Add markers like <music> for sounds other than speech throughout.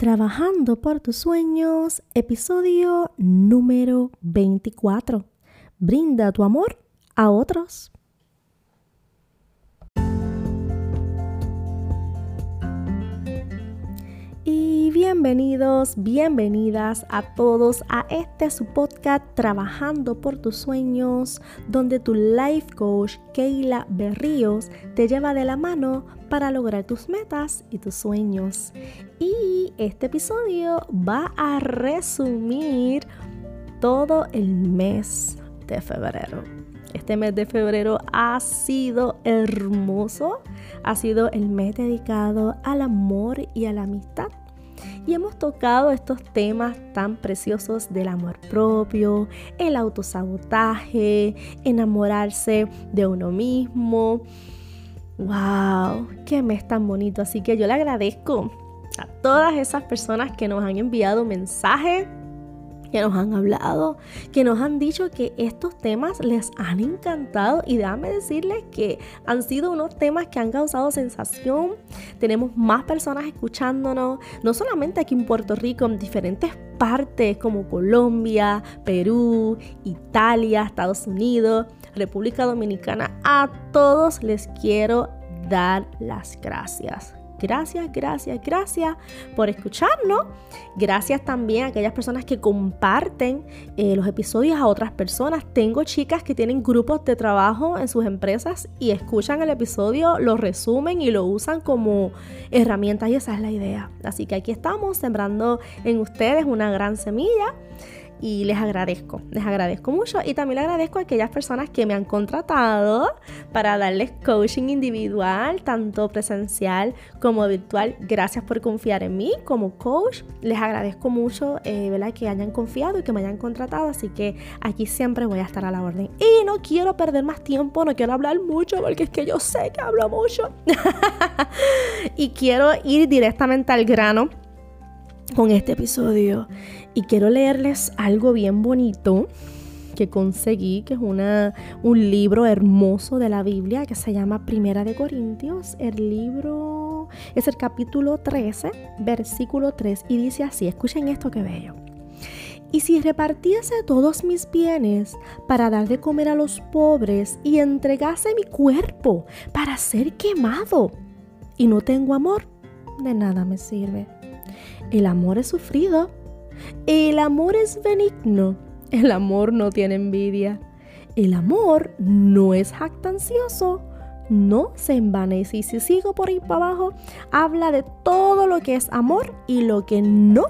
Trabajando por tus sueños, episodio número 24. Brinda tu amor a otros. Y bienvenidos, bienvenidas a todos a este su podcast Trabajando por tus sueños, donde tu life coach Keila Berríos te lleva de la mano para lograr tus metas y tus sueños. Y este episodio va a resumir todo el mes de febrero. Este mes de febrero ha sido hermoso, ha sido el mes dedicado al amor y a la amistad. Y hemos tocado estos temas tan preciosos del amor propio, el autosabotaje, enamorarse de uno mismo. ¡Wow! ¡Qué mes tan bonito! Así que yo le agradezco a todas esas personas que nos han enviado mensajes que nos han hablado, que nos han dicho que estos temas les han encantado y déjame decirles que han sido unos temas que han causado sensación. Tenemos más personas escuchándonos, no solamente aquí en Puerto Rico, en diferentes partes como Colombia, Perú, Italia, Estados Unidos, República Dominicana. A todos les quiero dar las gracias. Gracias, gracias, gracias por escucharnos. Gracias también a aquellas personas que comparten eh, los episodios a otras personas. Tengo chicas que tienen grupos de trabajo en sus empresas y escuchan el episodio, lo resumen y lo usan como herramienta y esa es la idea. Así que aquí estamos sembrando en ustedes una gran semilla y les agradezco, les agradezco mucho y también le agradezco a aquellas personas que me han contratado para darles coaching individual, tanto presencial como virtual. Gracias por confiar en mí como coach. Les agradezco mucho eh, que hayan confiado y que me hayan contratado, así que aquí siempre voy a estar a la orden. Y no quiero perder más tiempo, no quiero hablar mucho porque es que yo sé que hablo mucho. <laughs> y quiero ir directamente al grano con este episodio y quiero leerles algo bien bonito que conseguí, que es una, un libro hermoso de la Biblia que se llama Primera de Corintios. El libro es el capítulo 13, versículo 3 y dice así, escuchen esto que bello. Y si repartiese todos mis bienes para dar de comer a los pobres y entregase mi cuerpo para ser quemado y no tengo amor, de nada me sirve. El amor es sufrido. El amor es benigno. El amor no tiene envidia. El amor no es jactancioso. No se envanece. Y si sigo por ahí para abajo, habla de todo lo que es amor y lo que no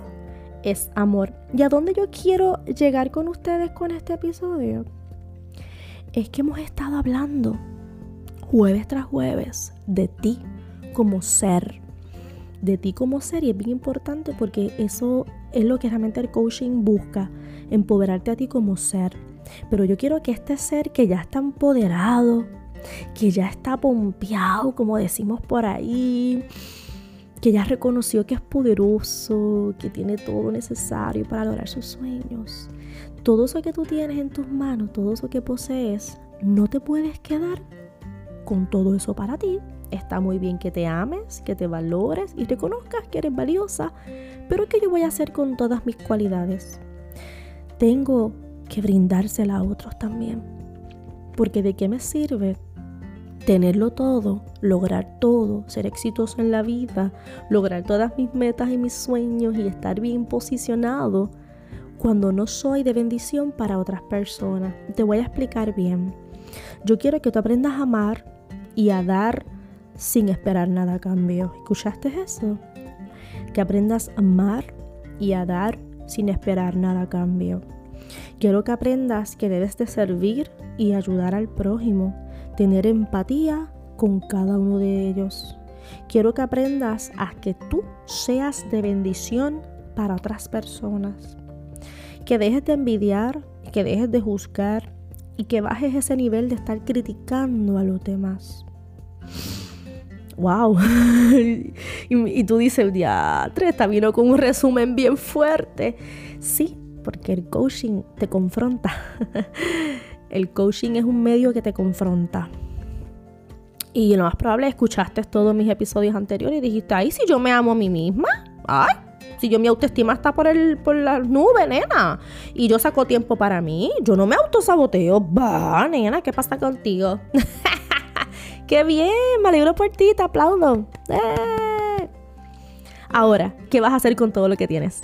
es amor. ¿Y a dónde yo quiero llegar con ustedes con este episodio? Es que hemos estado hablando jueves tras jueves de ti como ser de ti como ser y es bien importante porque eso es lo que realmente el coaching busca, empoderarte a ti como ser. Pero yo quiero que este ser que ya está empoderado, que ya está pompeado, como decimos por ahí, que ya reconoció que es poderoso, que tiene todo lo necesario para lograr sus sueños. Todo eso que tú tienes en tus manos, todo eso que posees, no te puedes quedar con todo eso para ti. Está muy bien que te ames, que te valores y reconozcas que eres valiosa, pero ¿qué yo voy a hacer con todas mis cualidades? Tengo que brindársela a otros también. Porque ¿de qué me sirve tenerlo todo, lograr todo, ser exitoso en la vida, lograr todas mis metas y mis sueños y estar bien posicionado cuando no soy de bendición para otras personas? Te voy a explicar bien. Yo quiero que tú aprendas a amar y a dar sin esperar nada a cambio. ¿Escuchaste eso? Que aprendas a amar y a dar sin esperar nada a cambio. Quiero que aprendas que debes de servir y ayudar al prójimo, tener empatía con cada uno de ellos. Quiero que aprendas a que tú seas de bendición para otras personas. Que dejes de envidiar, que dejes de juzgar y que bajes ese nivel de estar criticando a los demás wow. <laughs> y, tú dices, diatre, está vino con un resumen bien fuerte. Sí, porque el coaching te confronta. <laughs> el coaching es un medio que te confronta. Y lo más probable escuchaste todos mis episodios anteriores y dijiste, ay, si yo me amo a mí misma, ay, Si yo mi autoestima está por el por la nube, nena. Y yo saco tiempo para mí. Yo no me autosaboteo. Va, nena, ¿qué pasa contigo? <laughs> ¡Qué bien! Me alegro por ti, te aplaudo. ¡Eh! Ahora, ¿qué vas a hacer con todo lo que tienes?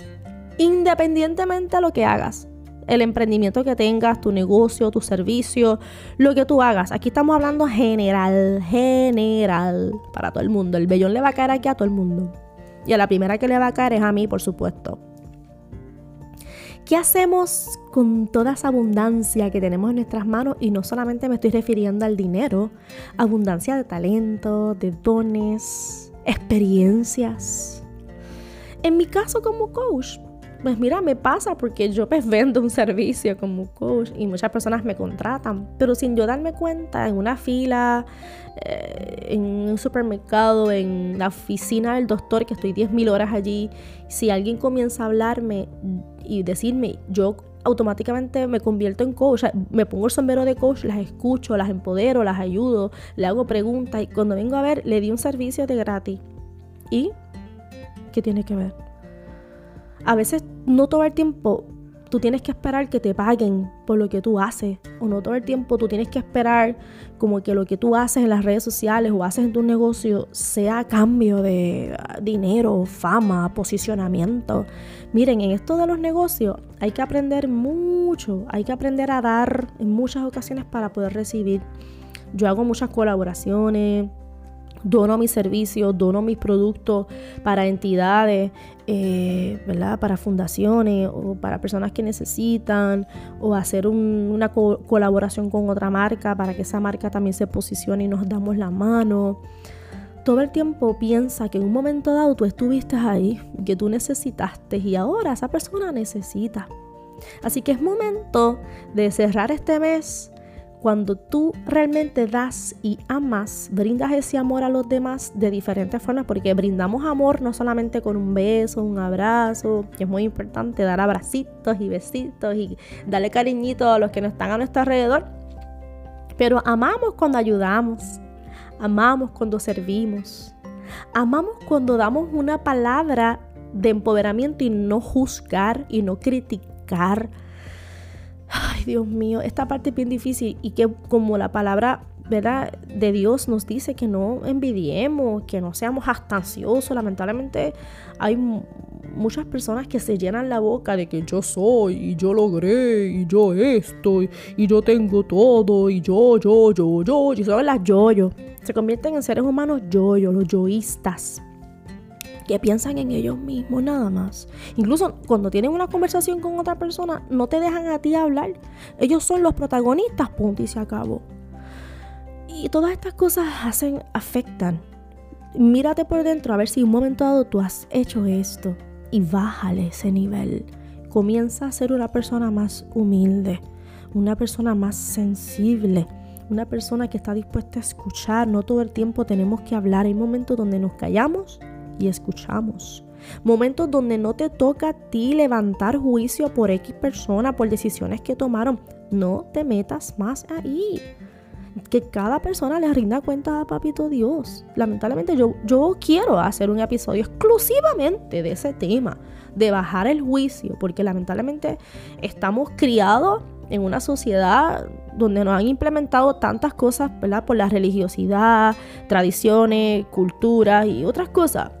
Independientemente de lo que hagas, el emprendimiento que tengas, tu negocio, tu servicio, lo que tú hagas. Aquí estamos hablando general, general, para todo el mundo. El vellón le va a caer aquí a todo el mundo. Y a la primera que le va a caer es a mí, por supuesto. ¿Qué hacemos con toda esa abundancia que tenemos en nuestras manos? Y no solamente me estoy refiriendo al dinero, abundancia de talento, de dones, experiencias. En mi caso como coach, pues mira, me pasa porque yo pues <laughs> vendo un servicio como coach y muchas personas me contratan, pero sin yo darme cuenta en una fila, eh, en un supermercado, en la oficina del doctor, que estoy 10.000 horas allí, si alguien comienza a hablarme y decirme, yo automáticamente me convierto en coach, me pongo el sombrero de coach, las escucho, las empodero, las ayudo, le hago preguntas y cuando vengo a ver le di un servicio de gratis. ¿Y qué tiene que ver? A veces no todo el tiempo tú tienes que esperar que te paguen por lo que tú haces. O no todo el tiempo tú tienes que esperar como que lo que tú haces en las redes sociales o haces en tu negocio sea a cambio de dinero, fama, posicionamiento. Miren, en esto de los negocios hay que aprender mucho, hay que aprender a dar en muchas ocasiones para poder recibir. Yo hago muchas colaboraciones, dono mis servicios, dono mis productos para entidades, eh, ¿verdad? Para fundaciones o para personas que necesitan o hacer una colaboración con otra marca para que esa marca también se posicione y nos damos la mano. Todo el tiempo piensa que en un momento dado tú estuviste ahí, que tú necesitaste y ahora esa persona necesita. Así que es momento de cerrar este mes cuando tú realmente das y amas, brindas ese amor a los demás de diferentes formas, porque brindamos amor no solamente con un beso, un abrazo, que es muy importante dar abracitos y besitos y darle cariñito a los que no están a nuestro alrededor, pero amamos cuando ayudamos, amamos cuando servimos, amamos cuando damos una palabra de empoderamiento y no juzgar y no criticar Ay, Dios mío, esta parte es bien difícil y que como la palabra ¿verdad? de Dios nos dice que no envidiemos, que no seamos astanciosos. Lamentablemente hay muchas personas que se llenan la boca de que yo soy y yo logré y yo esto y, yo tengo todo y yo, yo, yo, yo. Y son las yo-yo. Se convierten en seres humanos yo-yo, los yoístas que piensan en ellos mismos nada más. Incluso cuando tienen una conversación con otra persona, no te dejan a ti hablar. Ellos son los protagonistas, punto y se acabó. Y todas estas cosas hacen, afectan. Mírate por dentro a ver si en un momento dado tú has hecho esto y bájale ese nivel. Comienza a ser una persona más humilde, una persona más sensible, una persona que está dispuesta a escuchar. No todo el tiempo tenemos que hablar. Hay momentos donde nos callamos y escuchamos. Momentos donde no te toca a ti levantar juicio por X persona, por decisiones que tomaron. No te metas más ahí. Que cada persona le rinda cuenta a Papito Dios. Lamentablemente yo, yo quiero hacer un episodio exclusivamente de ese tema, de bajar el juicio, porque lamentablemente estamos criados en una sociedad donde nos han implementado tantas cosas, ¿verdad? Por la religiosidad, tradiciones, culturas y otras cosas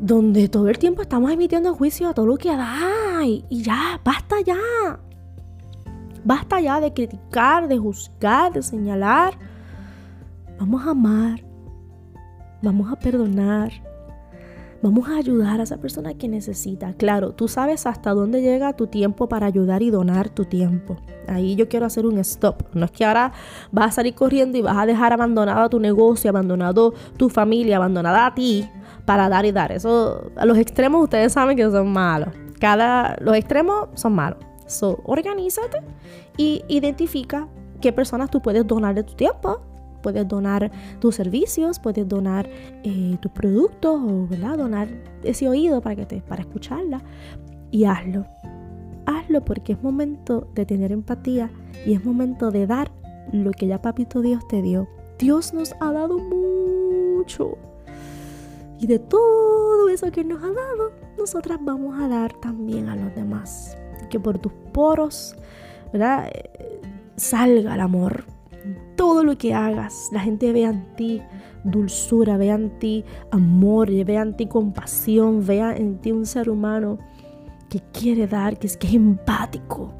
donde todo el tiempo estamos emitiendo juicio a todo lo que da y, ya, basta ya. Basta ya de criticar, de juzgar, de señalar. Vamos a amar, vamos a perdonar, vamos a ayudar a esa persona que necesita. Claro, tú sabes hasta dónde llega tu tiempo para ayudar y donar tu tiempo. Ahí yo quiero hacer un stop. No es que ahora vas a salir corriendo y vas a dejar abandonado tu negocio, abandonado tu familia, abandonada a ti para dar y dar. Eso, los extremos ustedes saben que son malos. Cada, los extremos son malos. So, organízate y identifica qué personas tú puedes donar de tu tiempo. Puedes donar tus servicios, puedes donar eh, tus productos o ¿verdad? donar ese oído para, que te, para escucharla. Y hazlo. Hazlo porque es momento de tener empatía y es momento de dar lo que ya Papito Dios te dio. Dios nos ha dado mucho y de todo eso que nos ha dado, nosotras vamos a dar también a los demás. Que por tus poros, ¿verdad? Eh, salga el amor. Todo lo que hagas, la gente vea en ti dulzura, vea en ti amor, vea en ti compasión, vea en ti un ser humano que quiere dar, que es, que es empático.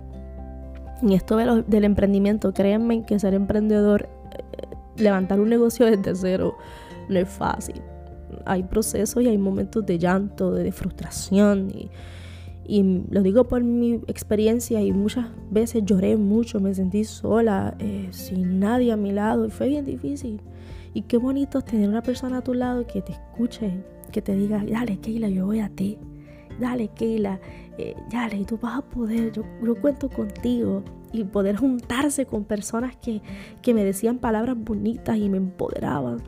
Y esto del emprendimiento, créanme que ser emprendedor, eh, levantar un negocio desde cero, no es fácil. Hay procesos y hay momentos de llanto, de, frustración. Y, lo digo por mi experiencia y muchas veces lloré mucho, me sentí sola, eh, sin nadie a mi lado y fue bien difícil. Y qué bonito tener una persona a tu lado que te escuche, que te diga, dale, Keila, yo voy a ti. Dale, Keila, eh, dale, tú vas a poder, yo, cuento contigo. Y poder juntarse con personas que, que me decían palabras bonitas y me empoderaban.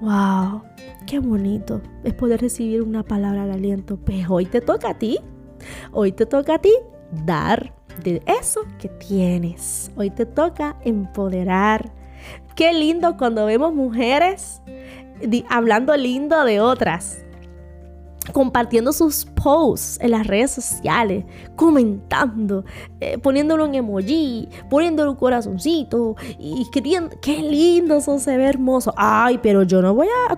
¡Wow! ¡Qué bonito! Es poder recibir una palabra de aliento. Pues hoy te toca a ti. Hoy te toca a ti dar de eso que tienes. Hoy te toca empoderar Qué lindo cuando vemos mujeres hablando lindo de otras compartiendo sus posts en las redes sociales, comentando, eh, poniéndolo en emoji, poniéndolo un corazoncito y escribiendo, qué lindo son, se ve hermoso. Ay, pero yo no voy a,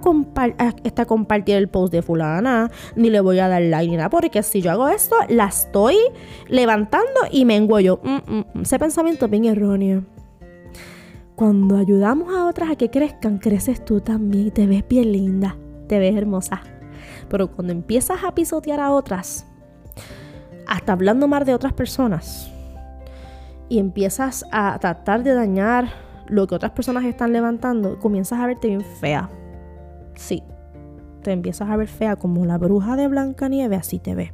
compartir el post de fulana, ni le voy a dar like ni nada, porque si yo hago esto, la estoy levantando y me engollo. Mm, mm, mm. Ese pensamiento es bien erróneo. Cuando ayudamos a otras a que crezcan, creces tú también y te ves bien linda, te ves hermosa. Pero cuando empiezas a pisotear a otras, hasta hablando mal de otras personas, y empiezas a tratar de dañar lo que otras personas están levantando, comienzas a verte bien fea. Sí, te empiezas a ver fea como la bruja de Blanca Nieve, así te ves.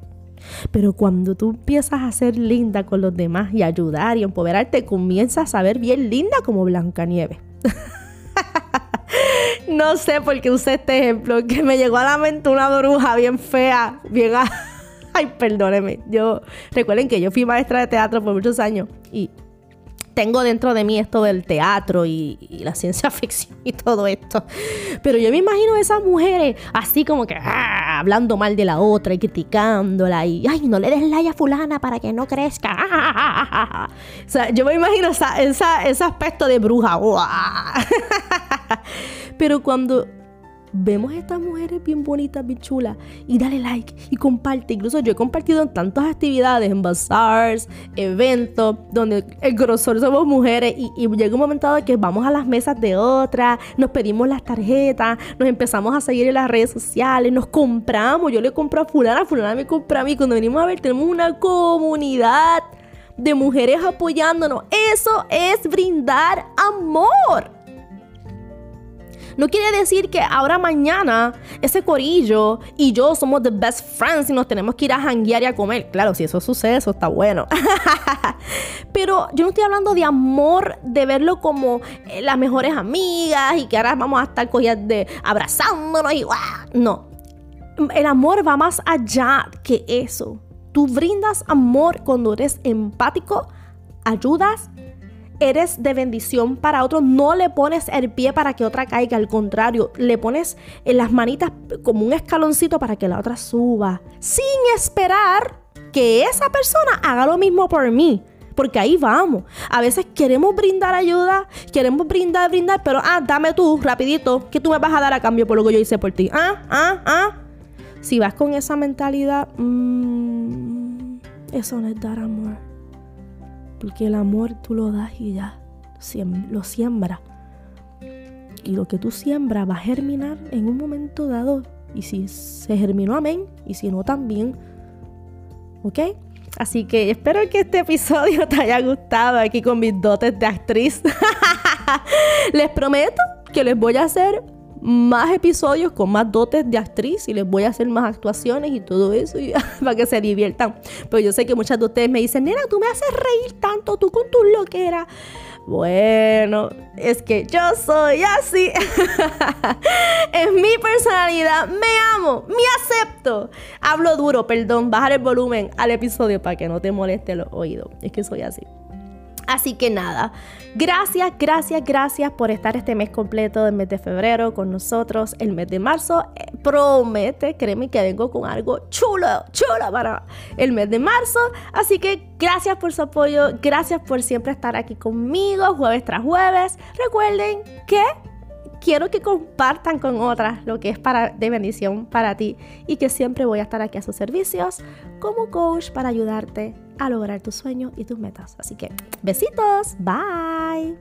Pero cuando tú empiezas a ser linda con los demás y ayudar y empoderarte, comienzas a ver bien linda como Blancanieves. <laughs> no sé por qué usé este ejemplo, que me llegó a la mente una bruja bien fea, bien... <laughs> Ay, perdóneme. Yo, recuerden que yo fui maestra de teatro por muchos años y tengo dentro de mí esto del teatro y, la ciencia <laughs> ficción y todo esto. Pero yo me imagino esas mujeres así como que ah, hablando mal de la otra y criticándola y, ay, no le des like a fulana para que no crezca. <laughs> o sea, yo me imagino ese aspecto de bruja. Pero cuando vemos a estas mujeres bien bonitas, bien chulas, y dale like y comparte. Incluso yo he compartido en tantas actividades, en bazaars, eventos, donde el grosor somos mujeres, y, llega un momento dado que vamos a las mesas de otras, nos pedimos las tarjetas, nos empezamos a seguir en las redes sociales, nos compramos. Yo le compro a fulana, fulana me compra a mí. Cuando venimos a ver, tenemos una comunidad de mujeres apoyándonos. Eso es brindar amor. No quiere decir que ahora mañana ese corillo y yo somos the best friends y nos tenemos que ir a janguear y a comer. Claro, si eso sucede, eso está bueno. <laughs> Pero yo no estoy hablando de amor, de verlo como eh, las mejores amigas y que ahora vamos a estar cogidas de abrazándonos y No. El amor va más allá que eso. Tú brindas amor cuando eres empático, ayudas eres de bendición para otro, no le pones el pie para que otra caiga, al contrario, le pones en las manitas como un escaloncito para que la otra suba, sin esperar que esa persona haga lo mismo por mí. Porque ahí vamos. A veces queremos brindar ayuda, queremos brindar, brindar, pero ah, dame tú, rapidito, que tú me vas a dar a cambio por lo que yo hice por ti. Ah, ah, ah. Si vas con esa mentalidad, mmm, eso no es dar amor. Porque el amor tú lo das y ya lo siembra. Y lo que tú siembras va a germinar en un momento dado. Y si se germinó, amén. Y si no, también. ¿Ok? Así que espero que este episodio <laughs> te haya gustado aquí con mis dotes de actriz. <laughs> les prometo que les voy a hacer más episodios con más dotes de actriz y les voy a hacer más actuaciones y todo eso <laughs> para que se diviertan. Pero yo sé que muchas de ustedes me dicen, nena, tú me haces reír tanto, tú con tus loqueras. Bueno, es que yo soy así. <laughs> es mi personalidad. Me amo, me acepto. Hablo duro, perdón, bajar el volumen al episodio para que no te moleste los oídos. Es que soy así. Así que nada, gracias, gracias, gracias por estar este mes completo del mes de febrero con nosotros. El mes de marzo eh, promete, créeme que vengo con algo chulo, chulo para el mes de marzo. Así que gracias por su apoyo, gracias por siempre estar aquí conmigo jueves tras jueves. Recuerden que quiero que compartan con otras lo que es para, de bendición para ti y que siempre voy a estar aquí a sus servicios como coach para ayudarte a lograr tus sueños y tus metas. Así que besitos, bye.